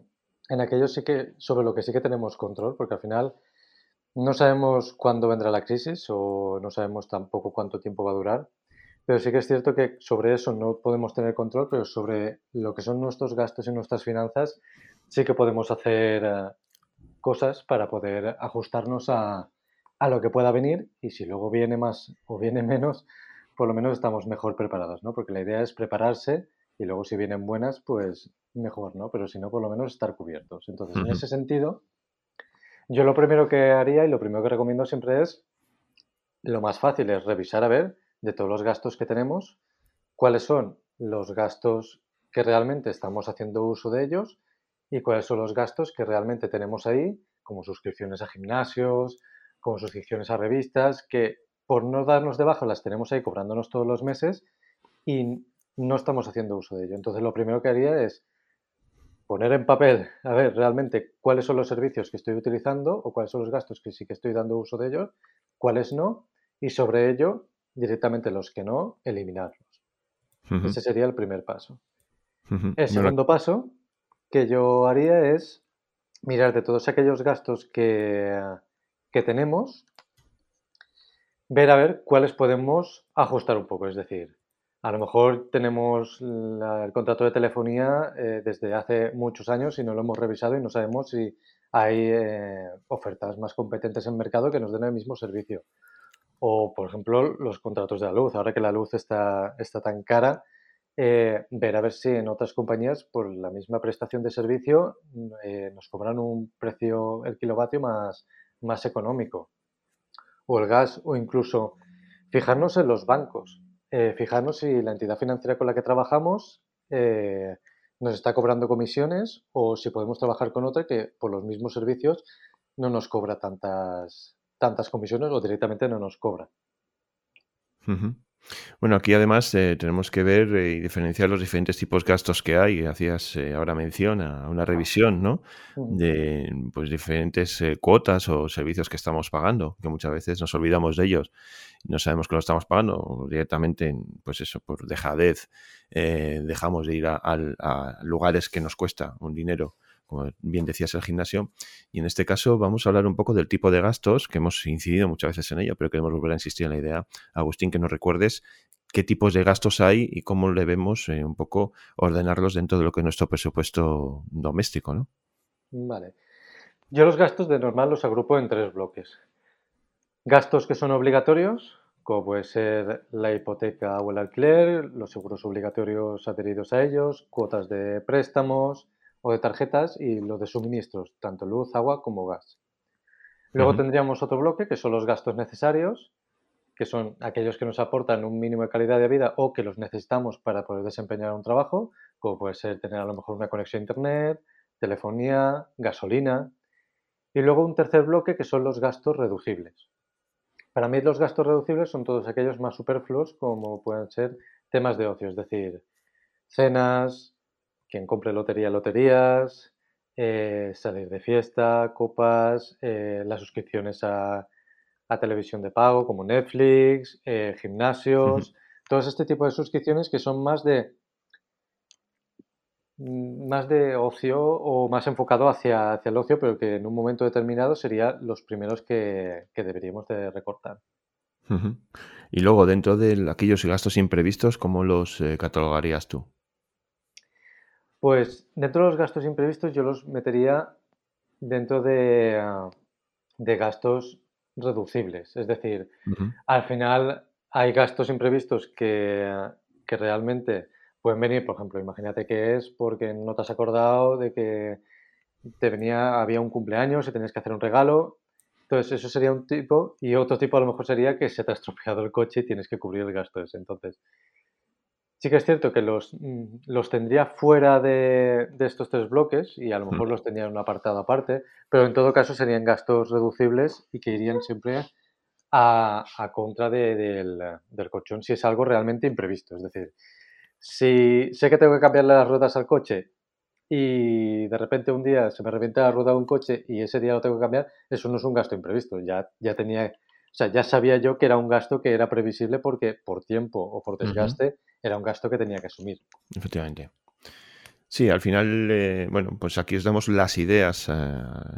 en aquello sí que, sobre lo que sí que tenemos control, porque al final no sabemos cuándo vendrá la crisis o no sabemos tampoco cuánto tiempo va a durar, pero sí que es cierto que sobre eso no podemos tener control, pero sobre lo que son nuestros gastos y nuestras finanzas sí que podemos hacer eh, cosas para poder ajustarnos a, a, lo que pueda venir y si luego viene más o viene menos, por lo menos estamos mejor preparados, ¿no? Porque la idea es prepararse y luego si vienen buenas, pues mejor, ¿no? Pero si no, por lo menos estar cubiertos. Entonces, en ese sentido, yo lo primero que haría y lo primero que recomiendo siempre es, lo más fácil es revisar a ver de todos los gastos que tenemos, cuáles son los gastos que realmente estamos haciendo uso de ellos y cuáles son los gastos que realmente tenemos ahí, como suscripciones a gimnasios, como suscripciones a revistas, que por no darnos de baja las tenemos ahí cobrándonos todos los meses y no estamos haciendo uso de ello. Entonces, lo primero que haría es poner en papel, a ver, realmente cuáles son los servicios que estoy utilizando o cuáles son los gastos que sí que estoy dando uso de ellos, cuáles no, y sobre ello, directamente los que no, eliminarlos. Ese sería el primer paso. El segundo paso que yo haría es mirar de todos aquellos gastos que, que tenemos, ver a ver cuáles podemos ajustar un poco. Es decir, A lo mejor tenemos el contrato de telefonía eh, desde hace muchos años y no lo hemos revisado y no sabemos si hay eh, ofertas más competentes en mercado que nos den el mismo servicio. O, por ejemplo, los contratos de la luz. Ahora que la luz está, está tan cara, eh, ver a ver si en otras compañías, por la misma prestación de servicio, nos cobran un precio el kilovatio más, más económico. O el gas, o incluso fijarnos en los bancos eh, fijarnos si la entidad financiera con la que trabajamos eh, nos está cobrando comisiones o si podemos trabajar con otra que por los mismos servicios no nos cobra tantas, tantas comisiones o directamente no nos cobra. Bueno, aquí además eh, tenemos que ver eh, y diferenciar los diferentes tipos de gastos que hay. Hacías eh, ahora mención a una revisión, ¿no? De pues diferentes cuotas o servicios que estamos pagando, que muchas veces nos olvidamos de ellos y no sabemos que lo estamos pagando directamente, pues eso, por dejadez, dejamos de ir a lugares que nos cuesta un dinero como bien decías, el gimnasio. Y en este caso vamos a hablar un poco del tipo de gastos, que hemos incidido muchas veces en ello, pero queremos volver a insistir en la idea, Agustín, que nos recuerdes qué tipos de gastos hay y cómo debemos eh, un poco ordenarlos dentro de lo que es nuestro presupuesto doméstico, ¿no? Vale. Yo los gastos de normal los agrupo en tres bloques. Gastos que son obligatorios, como puede ser la hipoteca o el alquiler, los seguros obligatorios adheridos a ellos, cuotas de préstamos, o de tarjetas y los de suministros, tanto luz, agua como gas. Luego tendríamos otro bloque que son los gastos necesarios, que son aquellos que nos aportan un mínimo de calidad de vida o que los necesitamos para poder desempeñar un trabajo, como puede ser tener a lo mejor una conexión a internet, telefonía, gasolina. Y luego un tercer bloque que son los gastos reducibles. Para mí los gastos reducibles son todos aquellos más superfluos como pueden ser temas de ocio, es decir, cenas, quien compre lotería, loterías, eh, salir de fiesta, copas, eh, las suscripciones a, televisión de pago como Netflix, eh, gimnasios, todo este tipo de suscripciones que son más de mm, más de ocio o más enfocado hacia, hacia el ocio, pero que en un momento determinado serían los primeros que, deberíamos de recortar. Y luego, dentro de aquellos gastos imprevistos, ¿cómo los catalogarías tú? Pues dentro de los gastos imprevistos yo los metería dentro de, ah, gastos reducibles. Es decir, al final hay gastos imprevistos que, realmente pueden venir, por ejemplo, imagínate que es porque no te has acordado de que te venía, había un cumpleaños y tenías que hacer un regalo. Entonces, eso sería un tipo, y otro tipo a lo mejor sería que se te ha estropeado el coche y tienes que cubrir el gasto ese. Entonces, Sí que es cierto que los, mm, los tendría fuera de, estos tres bloques y a lo mejor los tendría en un apartado aparte, pero en todo caso serían gastos reducibles y que irían siempre a, contra del, del, colchón si es algo realmente imprevisto. Es decir, si sé que tengo que cambiarle las ruedas al coche y de repente un día se me revienta la rueda de un coche y ese día lo tengo que cambiar, eso no es un gasto imprevisto. Ya, ya tenía, o sea, ya sabía yo que era un gasto que era previsible porque por tiempo o por desgaste era un gasto que tenía que asumir. Efectivamente. Sí, al final, eh, bueno, pues aquí os damos las ideas, eh,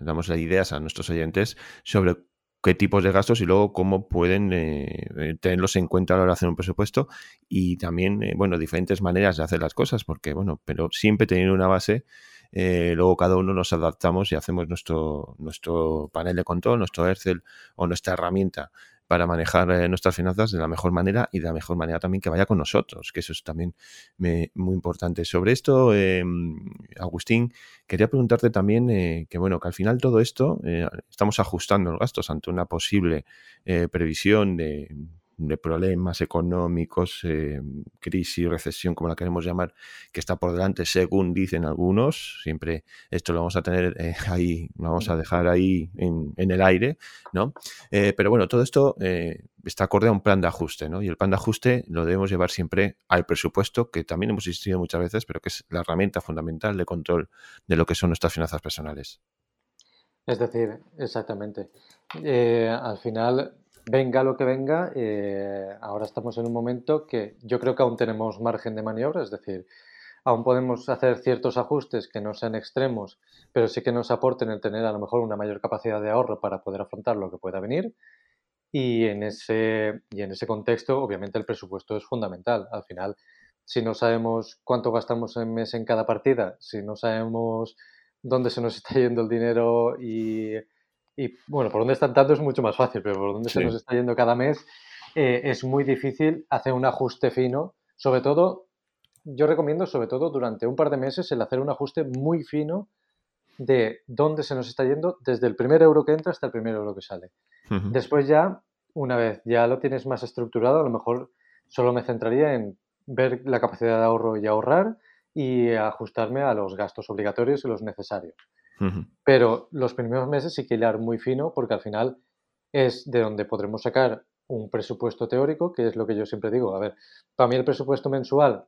damos las ideas a nuestros oyentes sobre qué tipos de gastos y luego cómo pueden eh, tenerlos en cuenta a la hora de hacer un presupuesto y también, bueno, diferentes maneras de hacer las cosas, porque, bueno, pero siempre teniendo una base, luego cada uno nos adaptamos y hacemos nuestro, nuestro panel de control, nuestro Excel o nuestra herramienta para manejar eh, nuestras finanzas de la mejor manera y de la mejor manera también que vaya con nosotros, que eso es también muy importante. Sobre esto, em, Agustín, quería preguntarte también eh, que, bueno, que al final todo esto eh, estamos ajustando los gastos ante una posible previsión de de problemas económicos, eh, crisis, recesión, como la queremos llamar, que está por delante, según dicen algunos. Siempre esto lo vamos a tener eh, ahí, lo vamos a dejar ahí en, el aire, ¿no? Eh, pero bueno, todo esto está acorde a un plan de ajuste, ¿no? Y el plan de ajuste lo debemos llevar siempre al presupuesto, que también hemos insistido muchas veces, pero que es la herramienta fundamental de control de lo que son nuestras finanzas personales. Es decir, exactamente. al final, venga lo que venga, eh, ahora estamos en un momento que yo creo que aún tenemos margen de maniobra, es decir, aún podemos hacer ciertos ajustes que no sean extremos, pero sí que nos aporten el tener a lo mejor una mayor capacidad de ahorro para poder afrontar lo que pueda venir. y en ese, y en ese contexto, obviamente, el presupuesto es fundamental. Al final, si no sabemos cuánto gastamos en mes en cada partida, si no sabemos dónde se nos está yendo el dinero y, bueno, por dónde están tanto es mucho más fácil, pero por dónde se nos está yendo cada mes eh, es muy difícil hacer un ajuste fino. Sobre todo, yo recomiendo, sobre todo durante un par de meses, el hacer un ajuste muy fino de dónde se nos está yendo desde el primer euro que entra hasta el primer euro que sale. Después ya, una vez ya lo tienes más estructurado, a lo mejor solo me centraría en ver la capacidad de ahorro y ahorrar y ajustarme a los gastos obligatorios y los necesarios. Pero los primeros meses sí que hilar muy fino porque al final es de donde podremos sacar un presupuesto teórico, que es lo que yo siempre digo. A ver, para mí el presupuesto mensual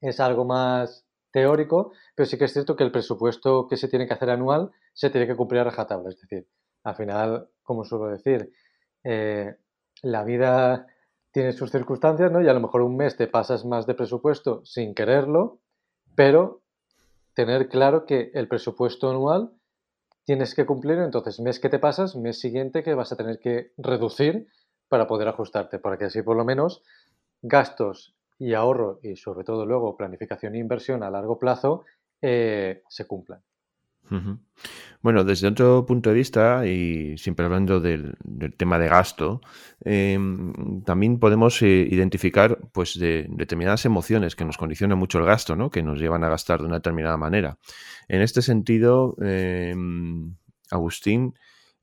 es algo más teórico, pero sí que es cierto que el presupuesto que se tiene que hacer anual se tiene que cumplir a rajatabla. Es decir, al final, como suelo decir, eh, la vida tiene sus circunstancias, ¿no? Y a lo mejor un mes te pasas más de presupuesto sin quererlo, pero tener claro que el presupuesto anual tienes que cumplirlo, entonces mes que te pasas, mes siguiente que vas a tener que reducir para poder ajustarte, para que así por lo menos gastos y ahorro y sobre todo luego planificación e inversión a largo plazo eh, se cumplan. Bueno, desde otro punto de vista, y siempre hablando del, tema de gasto, em, también podemos eh, identificar pues, de, determinadas emociones que nos condicionan mucho el gasto, ¿no? que nos llevan a gastar de una determinada manera. En este sentido, em, Agustín,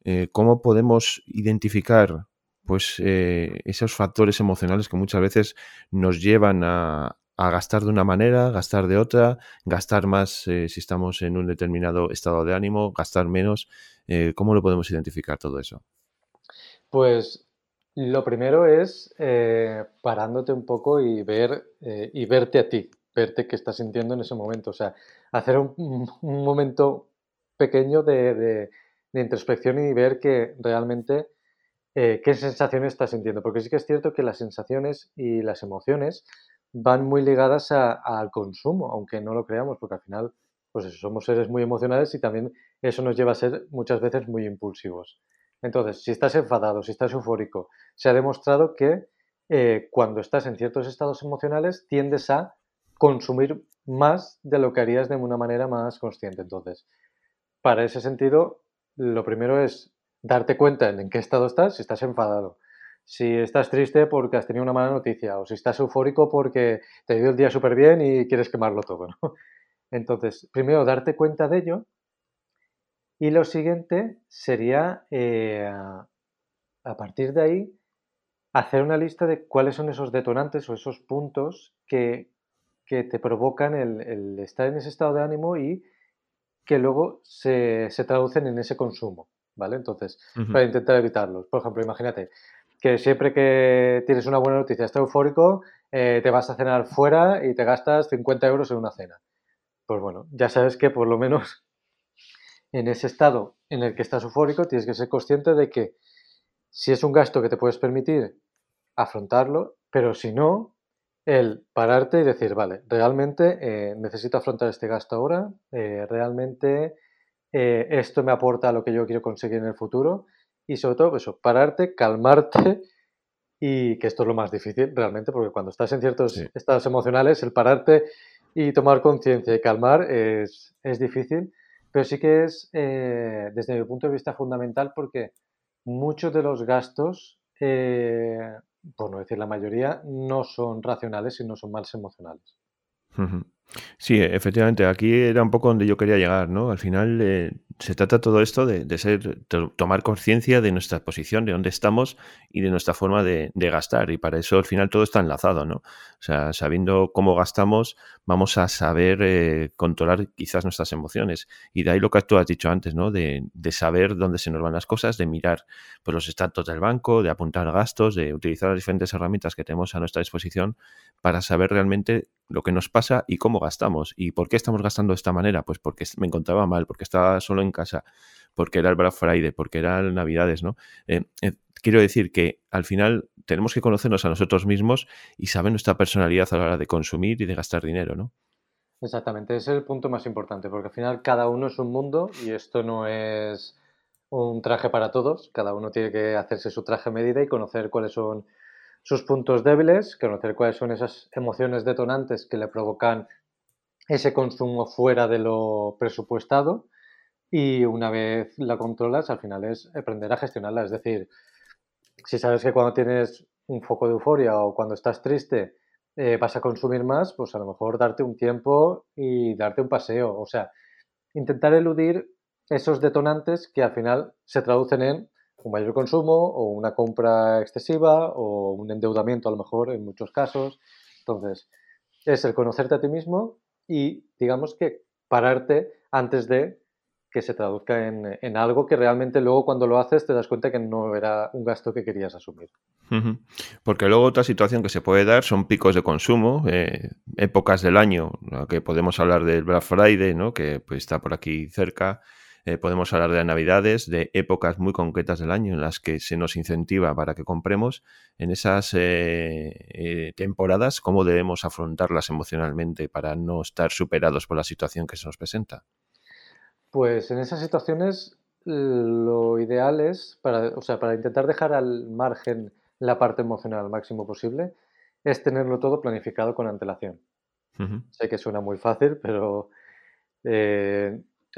eh, ¿cómo podemos identificar pues, eh, esos factores emocionales que muchas veces nos llevan a, a gastar de una manera, gastar de otra, gastar más eh, si estamos en un determinado estado de ánimo, gastar menos. Eh, ¿Cómo lo podemos identificar todo eso? Pues lo primero es eh, parándote un poco y ver y verte a ti, verte qué estás sintiendo en ese momento. O sea, hacer un, momento pequeño de, de, introspección y ver que realmente qué sensaciones estás sintiendo. Porque sí que es cierto que las sensaciones y las emociones van muy ligadas al consumo, aunque no lo creamos, porque al final, pues somos seres muy emocionales y también eso nos lleva a ser muchas veces muy impulsivos. Entonces, si estás enfadado, si estás eufórico, se ha demostrado que eh, cuando estás en ciertos estados emocionales tiendes a consumir más de lo que harías de una manera más consciente. Entonces, para ese sentido, lo primero es darte cuenta en qué estado estás, si estás enfadado, si estás triste porque has tenido una mala noticia o si estás eufórico porque te ha ido el día súper bien y quieres quemarlo todo. ¿no? Entonces, primero darte cuenta de ello y lo siguiente sería, eh, a partir de ahí, hacer una lista de cuáles son esos detonantes o esos puntos que, te provocan el, estar en ese estado de ánimo y que luego se, traducen en ese consumo. ¿Vale? Entonces, para intentar evitarlos. Por ejemplo, imagínate, que siempre que tienes una buena noticia, estás eufórico, eh, te vas a cenar fuera y te gastas 50 euros en una cena. Pues bueno, ya sabes que por lo menos en ese estado en el que estás eufórico tienes que ser consciente de que si es un gasto que te puedes permitir, afrontarlo, pero si no, el pararte y decir, vale, realmente eh, necesito afrontar este gasto ahora, eh, realmente esto me aporta lo que yo quiero conseguir en el futuro y sobre todo eso, pararte, calmarte y que esto es lo más difícil realmente, porque cuando estás en ciertos estados emocionales, el pararte y tomar conciencia y calmar es, difícil, pero sí que es, eh, desde mi punto de vista, fundamental porque muchos de los gastos, eh, por no decir la mayoría, no son racionales y no son más emocionales. Sí, efectivamente, aquí era un poco donde yo quería llegar, ¿no? Al final eh, se trata todo esto de, ser, tomar conciencia de nuestra posición, de dónde estamos y de nuestra forma de, gastar. Y para eso al final todo está enlazado, ¿no? O sea, sabiendo cómo gastamos, vamos a saber eh, controlar quizás nuestras emociones. Y de ahí lo que tú has dicho antes, ¿no? De, saber dónde se nos van las cosas, de mirar pues, los estatus del banco, de apuntar gastos, de utilizar las diferentes herramientas que tenemos a nuestra disposición para saber realmente lo que nos pasa y cómo gastamos. ¿Y por qué estamos gastando de esta manera? Pues porque me encontraba mal, porque estaba solo en casa, porque era el Black Friday, porque eran Navidades, ¿no? Eh, eh, quiero decir que al final tenemos que conocernos a nosotros mismos y saber nuestra personalidad a la hora de consumir y de gastar dinero, ¿no? Exactamente, ese es el punto más importante, porque al final cada uno es un mundo y esto no es un traje para todos, cada uno tiene que hacerse su traje a medida y conocer cuáles son sus puntos débiles, conocer cuáles son esas emociones detonantes que le provocan ese consumo fuera de lo presupuestado y una vez la controlas, al final es aprender a gestionarla. Es decir, si sabes que cuando tienes un foco de euforia o cuando estás triste eh, vas a consumir más, pues a lo mejor darte un tiempo y darte un paseo. O sea, intentar eludir esos detonantes que al final se traducen en un mayor consumo o una compra excesiva o un endeudamiento a lo mejor en muchos casos. Entonces, es el conocerte a ti mismo y digamos que pararte antes de que se traduzca en, algo que realmente luego cuando lo haces te das cuenta que no era un gasto que querías asumir. Porque luego otra situación que se puede dar son picos de consumo, eh, épocas del año, que podemos hablar del Black Friday, ¿no? que pues, está por aquí cerca, eh, podemos hablar de Navidades, de épocas muy concretas del año en las que se nos incentiva para que compremos. En esas eh, eh, temporadas, ¿cómo debemos afrontarlas emocionalmente para no estar superados por la situación que se nos presenta? Pues en esas situaciones lo ideal es, para, o sea, para intentar dejar al margen la parte emocional al máximo posible, es tenerlo todo planificado con antelación. Sé que suena muy fácil, pero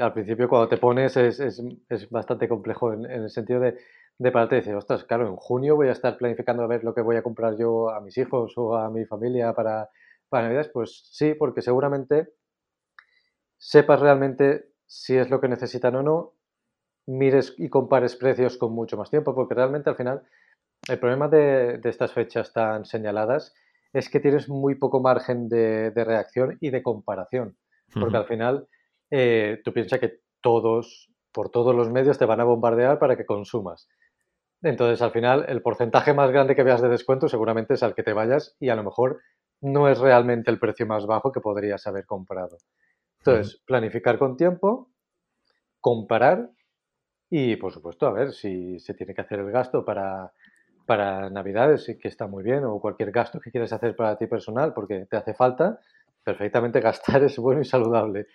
al principio cuando te pones es, es, bastante complejo en, el sentido de, de pararte y decir, ostras, claro, en junio voy a estar planificando a ver lo que voy a comprar yo a mis hijos o a mi familia para, para Navidades. Pues sí, porque seguramente sepas realmente si es lo que necesitan o no, mires y compares precios con mucho más tiempo, porque realmente al final el problema de, de estas fechas tan señaladas es que tienes muy poco margen de, de reacción y de comparación, porque al final eh, tú piensas que todos, por todos los medios, te van a bombardear para que consumas. Entonces, al final, el porcentaje más grande que veas de descuento seguramente es al que te vayas y a lo mejor no es realmente el precio más bajo que podrías haber comprado. Entonces, planificar con tiempo, comparar y, por supuesto, a ver si se tiene que hacer el gasto para, para Navidades, que está muy bien, o cualquier gasto que quieras hacer para ti personal porque te hace falta, perfectamente gastar es bueno y saludable.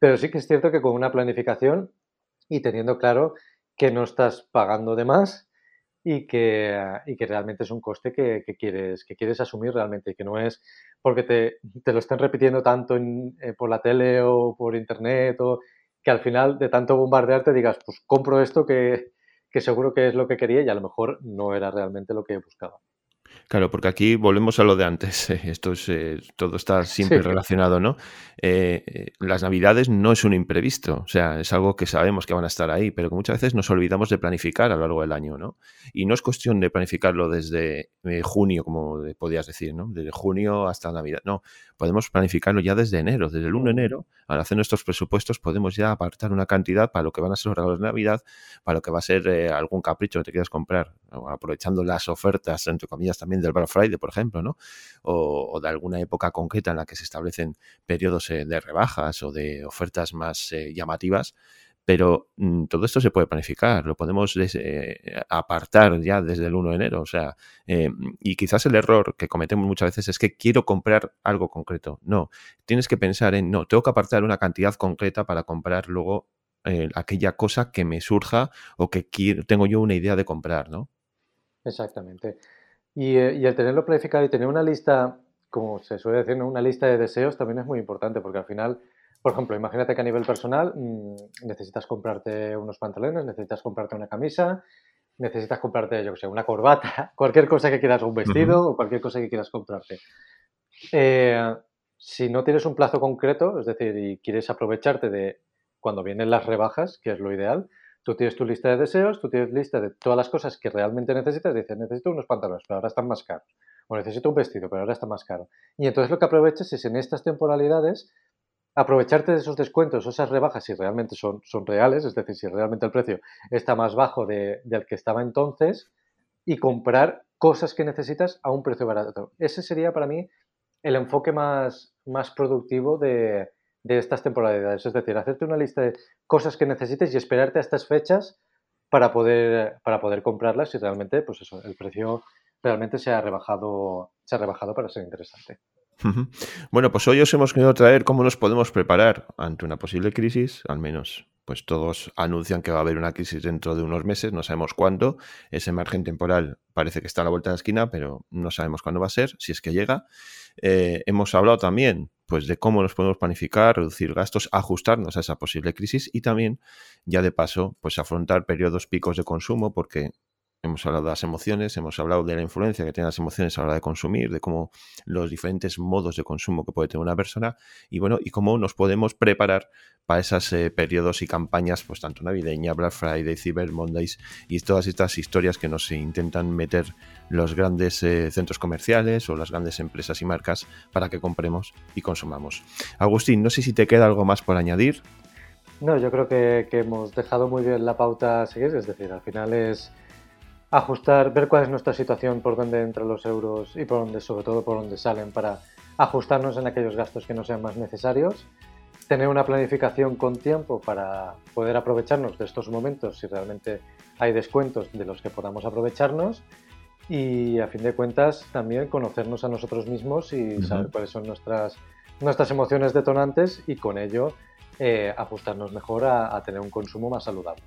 Pero sí que es cierto que con una planificación y teniendo claro que no estás pagando de más y que, y que realmente es un coste que, quieres, que quieres asumir realmente y que no es porque te, te lo estén repitiendo tanto eh, por la tele o por internet o que al final de tanto bombardearte digas, pues compro esto que, que seguro que es lo que quería y a lo mejor no era realmente lo que buscaba. Claro, porque aquí volvemos a lo de antes. Esto es, eh, todo está siempre relacionado, ¿no? Eh, eh, las Navidades no es un imprevisto, o sea, es algo que sabemos que van a estar ahí, pero que muchas veces nos olvidamos de planificar a lo largo del año, ¿no? Y no es cuestión de planificarlo desde junio, como podías decir, ¿no? Desde junio hasta Navidad. No, podemos planificarlo ya desde enero, desde el 1 de enero. Al hacer nuestros presupuestos podemos ya apartar una cantidad para lo que van a ser los regalos de Navidad, para lo que va a ser algún capricho que te quieras comprar, aprovechando las ofertas, entre comillas, también del Black Friday, por ejemplo, ¿no? O, de alguna época concreta en la que se establecen periodos eh, de rebajas o de ofertas más eh, llamativas. Pero mm, todo esto se puede planificar, lo podemos eh, apartar ya desde el 1 de enero. O sea, y quizás el error que cometemos muchas veces es que quiero comprar algo concreto. No, tienes que pensar en, no, tengo que apartar una cantidad concreta para comprar luego aquella cosa que me surja o que quiero, tengo yo una idea de comprar, ¿no? Exactamente. Y, eh, y, el tenerlo planificado y tener una lista, como se suele decir, una lista de deseos también es muy importante, porque al final, por ejemplo, imagínate que a nivel personal mm, necesitas comprarte unos pantalones, necesitas comprarte una camisa, necesitas comprarte, yo que sé, una corbata, cualquier cosa que quieras, un vestido o cualquier cosa que quieras comprarte. Eh, si no tienes un plazo concreto, es decir, y quieres aprovecharte de cuando vienen las rebajas, que es lo ideal, Tú tienes tu lista de deseos, tú tienes lista de todas las cosas que realmente necesitas. Dices, necesito unos pantalones, pero ahora están más caros. O necesito un vestido, pero ahora está más caro. Y entonces lo que aprovechas es en estas temporalidades aprovecharte de esos descuentos esas rebajas si realmente son, son reales, es decir, si realmente el precio está más bajo de, del que estaba entonces, y comprar cosas que necesitas a un precio barato. Ese sería para mí el enfoque más, más productivo de, de estas temporalidades. Es decir, hacerte una lista de cosas que necesites y esperarte a estas fechas para poder, para poder comprarlas y realmente, pues eso, el precio realmente se ha rebajado, se ha rebajado para ser interesante. Bueno, pues hoy os hemos querido traer cómo nos podemos preparar ante una posible crisis, al menos pues todos anuncian que va a haber una crisis dentro de unos meses, no sabemos cuándo. Ese margen temporal parece que está a la vuelta de la esquina, pero no sabemos cuándo va a ser, si es que llega. Eh, hemos hablado también pues, de cómo nos podemos planificar, reducir gastos, ajustarnos a esa posible crisis y también, ya de paso, pues afrontar periodos picos de consumo, porque Hemos hablado de las emociones, hemos hablado de la influencia que tienen las emociones a la hora de consumir, de cómo los diferentes modos de consumo que puede tener una persona y bueno, y cómo nos podemos preparar para esos eh, periodos y campañas, pues tanto navideña, Black Friday, Cyber Mondays y todas estas historias que nos intentan meter los grandes eh, centros comerciales o las grandes empresas y marcas para que compremos y consumamos. Agustín, no sé si te queda algo más por añadir. No, yo creo que, que hemos dejado muy bien la pauta a seguir, es decir, al final es ajustar, ver cuál es nuestra situación, por dónde entran los euros y por dónde, sobre todo, por dónde salen para ajustarnos en aquellos gastos que no sean más necesarios, tener una planificación con tiempo para poder aprovecharnos de estos momentos si realmente hay descuentos de los que podamos aprovecharnos. Y a fin de cuentas también conocernos a nosotros mismos y saber cuáles son nuestras, nuestras emociones detonantes y con ello eh, ajustarnos mejor a tener un consumo más saludable.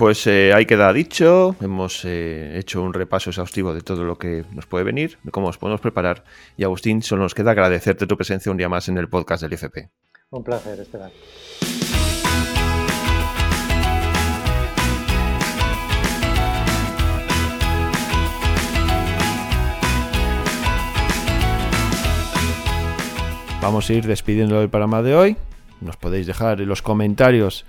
Pues eh, ahí queda dicho, hemos eh, hecho un repaso exhaustivo de todo lo que nos puede venir, de cómo nos podemos preparar. Y Agustín, solo nos queda agradecerte tu presencia un día más en el podcast del IFP. Un placer, Esteban. Vamos a ir despidiendo del programa de hoy. Nos podéis dejar en los comentarios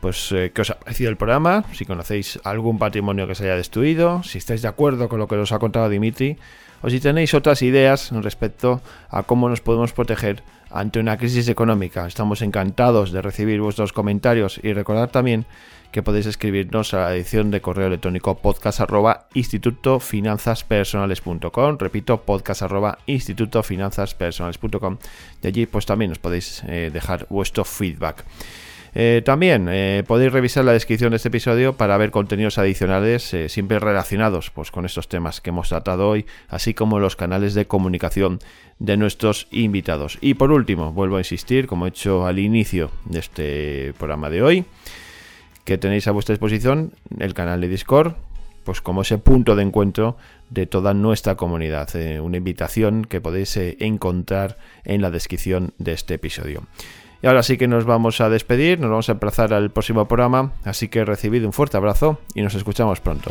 pues eh, qué os ha parecido el programa, si conocéis algún patrimonio que se haya destruido, si estáis de acuerdo con lo que nos ha contado Dimitri, o si tenéis otras ideas respecto a cómo nos podemos proteger ante una crisis económica. Estamos encantados de recibir vuestros comentarios y recordar también que podéis escribirnos a la edición de correo electrónico podcast repito podcast arroba y allí pues también os podéis eh, dejar vuestro feedback. Eh, también eh, podéis revisar la descripción de este episodio para ver contenidos adicionales eh, siempre relacionados pues, con estos temas que hemos tratado hoy, así como los canales de comunicación de nuestros invitados. Y por último, vuelvo a insistir, como he hecho al inicio de este programa de hoy, que tenéis a vuestra disposición el canal de Discord, pues como ese punto de encuentro de toda nuestra comunidad. una invitación que podéis encontrar en la descripción de este episodio. Y ahora sí que nos vamos a despedir, nos vamos a emplazar al próximo programa, así que recibid un fuerte abrazo y nos escuchamos pronto.